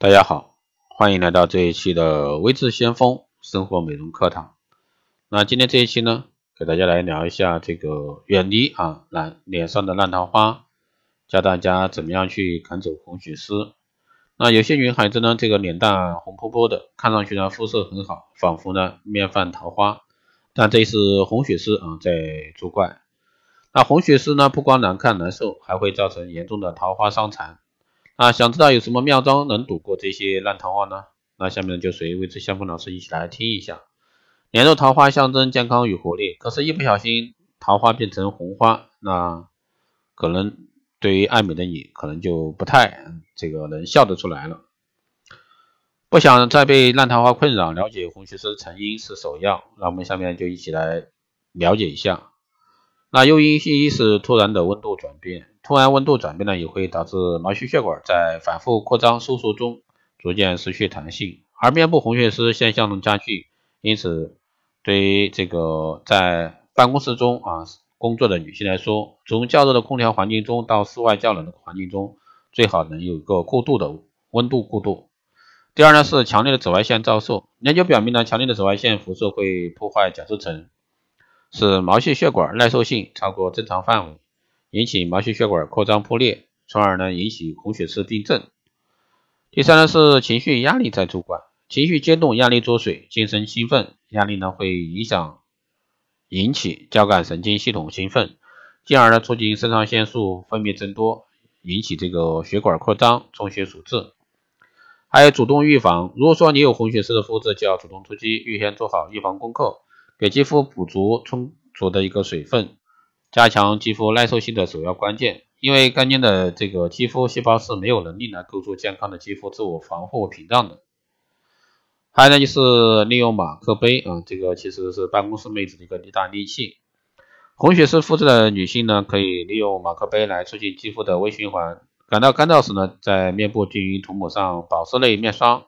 大家好，欢迎来到这一期的微智先锋生活美容课堂。那今天这一期呢，给大家来聊一下这个远离啊烂脸上的烂桃花，教大家怎么样去赶走红血丝。那有些女孩子呢，这个脸蛋红扑扑的，看上去呢肤色很好，仿佛呢面泛桃花，但这是红血丝啊在作怪。那红血丝呢，不光难看难受，还会造成严重的桃花伤残。啊，想知道有什么妙招能躲过这些烂桃花呢？那下面就随微之相锋老师一起来听一下。年肉桃花象征健康与活力，可是，一不小心桃花变成红花，那可能对于爱美的你，可能就不太这个能笑得出来了。不想再被烂桃花困扰，了解红血丝成因是首要。那我们下面就一起来了解一下。那诱因一是突然的温度转变。突然温度转变呢，也会导致毛细血管在反复扩张收缩中逐渐失去弹性，而面部红血丝现象加剧。因此，对于这个在办公室中啊工作的女性来说，从较热的空调环境中到室外较冷的环境中，最好能有一个过渡的温度过渡。第二呢是强烈的紫外线照射，研究表明呢，强烈的紫外线辐射会破坏角质层，使毛细血管耐受性超过正常范围。引起毛细血管扩张破裂，从而呢引起红血丝病症。第三呢是情绪压力在作怪，情绪激动、压力作祟、精神兴奋，压力呢会影响引起交感神经系统兴奋，进而呢促进肾上腺素分泌增多，引起这个血管扩张、充血阻滞。还有主动预防，如果说你有红血丝的肤质，就要主动出击，预先做好预防功课，给肌肤补足充足的一个水分。加强肌肤耐受性的首要关键，因为干净的这个肌肤细胞是没有能力来构筑健康的肌肤自我防护屏障的。还有呢，就是利用马克杯啊，这个其实是办公室妹子的一个一大利器。红血丝肤质的女性呢，可以利用马克杯来促进肌肤的微循环。感到干燥时呢，在面部均匀涂抹上保湿类面霜，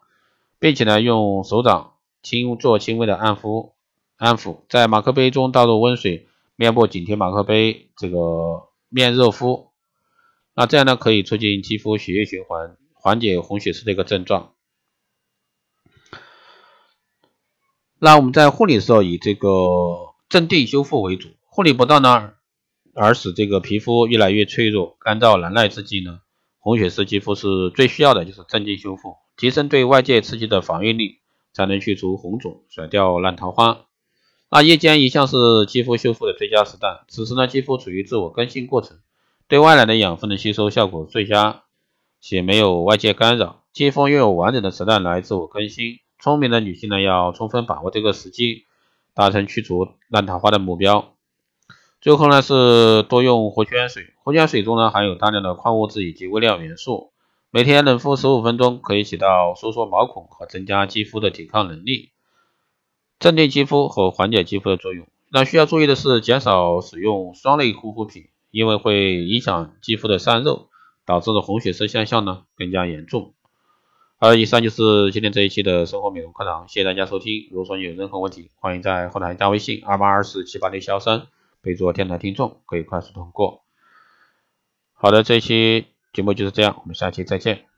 并且呢，用手掌轻做轻微的按敷，安抚，在马克杯中倒入温水。面部紧贴马克杯，这个面热敷，那这样呢可以促进肌肤血液循环，缓解红血丝的一个症状。那我们在护理的时候以这个镇定修复为主，护理不当呢，而使这个皮肤越来越脆弱、干燥难耐之际呢，红血丝肌肤是最需要的就是镇定修复，提升对外界刺激的防御力，才能去除红肿，甩掉烂桃花。那夜间一向是肌肤修复的最佳时段，此时呢，肌肤处于自我更新过程，对外来的养分的吸收效果最佳，且没有外界干扰，肌肤拥有完整的时段来自我更新。聪明的女性呢，要充分把握这个时机，达成去除烂桃花的目标。最后呢，是多用活泉水，活泉水中呢含有大量的矿物质以及微量元素，每天冷敷十五分钟，可以起到收缩毛孔和增加肌肤的抵抗能力。镇定肌肤和缓解肌肤的作用。那需要注意的是，减少使用霜类护肤品，因为会影响肌肤的散热，导致的红血丝现象呢更加严重。好，以上就是今天这一期的生活美容课堂，谢谢大家收听。如果说你有任何问题，欢迎在后台加微信二八二四七八六幺三，备注“电台听众”，可以快速通过。好的，这一期节目就是这样，我们下期再见。